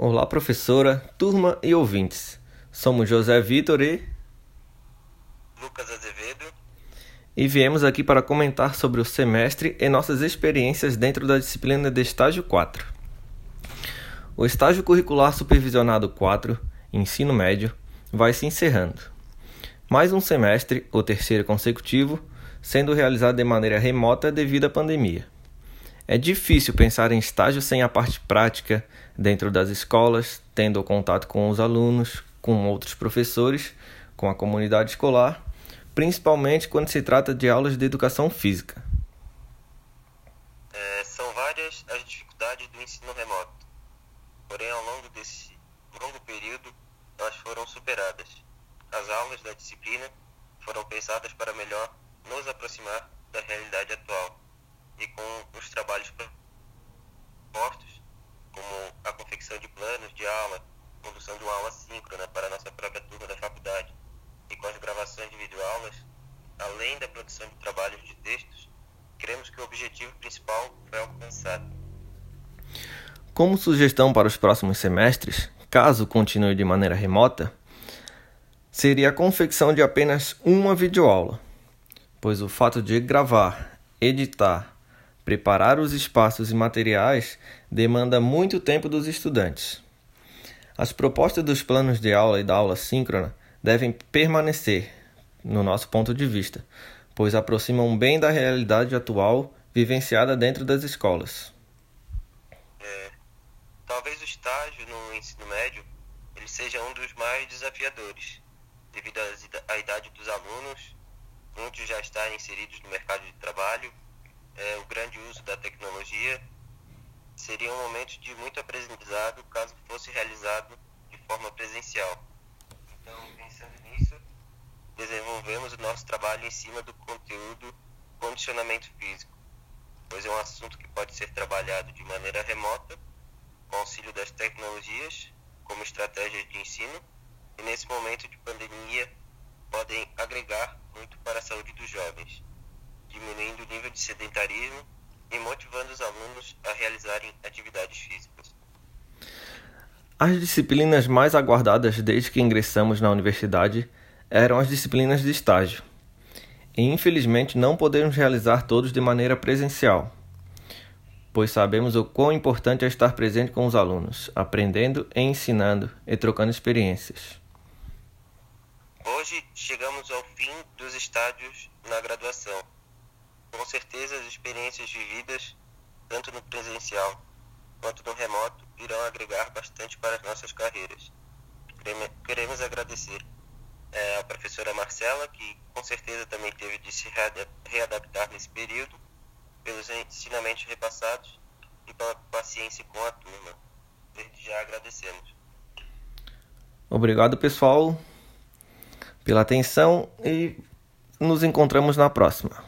Olá, professora, turma e ouvintes. Somos José Vitor e Lucas Azevedo e viemos aqui para comentar sobre o semestre e nossas experiências dentro da disciplina de estágio 4. O estágio curricular supervisionado 4, ensino médio, vai se encerrando. Mais um semestre, o terceiro consecutivo, sendo realizado de maneira remota devido à pandemia. É difícil pensar em estágio sem a parte prática dentro das escolas, tendo contato com os alunos, com outros professores, com a comunidade escolar, principalmente quando se trata de aulas de educação física. É, são várias as dificuldades do ensino remoto, porém, ao longo desse longo período, elas foram superadas. As aulas da disciplina foram pensadas para melhor nos aproximar da realidade atual e com os trabalhos postos, como a confecção de planos de aula, condução de uma aula síncrona para a nossa própria turma da faculdade, e com as gravações de videoaulas, além da produção de trabalhos de textos, cremos que o objetivo principal foi alcançado. Como sugestão para os próximos semestres, caso continue de maneira remota, seria a confecção de apenas uma videoaula, pois o fato de gravar, editar, Preparar os espaços e materiais demanda muito tempo dos estudantes. As propostas dos planos de aula e da aula síncrona devem permanecer, no nosso ponto de vista, pois aproximam bem da realidade atual vivenciada dentro das escolas. É, talvez o estágio no ensino médio ele seja um dos mais desafiadores, devido à idade dos alunos, muitos já estarem inseridos no mercado de trabalho é, o grande uso da tecnologia, seria um momento de muito aprendizado caso fosse realizado de forma presencial. Então, pensando nisso, desenvolvemos o nosso trabalho em cima do conteúdo condicionamento físico, pois é um assunto que pode ser trabalhado de maneira remota, com auxílio das tecnologias, como estratégias de ensino, e nesse momento de pandemia podem agregar muito para a saúde dos jovens diminuindo o nível de sedentarismo e motivando os alunos a realizarem atividades físicas. As disciplinas mais aguardadas desde que ingressamos na universidade eram as disciplinas de estágio. E infelizmente não podemos realizar todos de maneira presencial, pois sabemos o quão importante é estar presente com os alunos, aprendendo e ensinando e trocando experiências. Hoje chegamos ao fim dos estágios na graduação com certeza as experiências vividas, tanto no presencial quanto no remoto, irão agregar bastante para as nossas carreiras. Queremos agradecer é, a professora Marcela, que com certeza também teve de se readaptar nesse período, pelos ensinamentos repassados e pela paciência com a turma. Desde já agradecemos. Obrigado, pessoal, pela atenção e nos encontramos na próxima.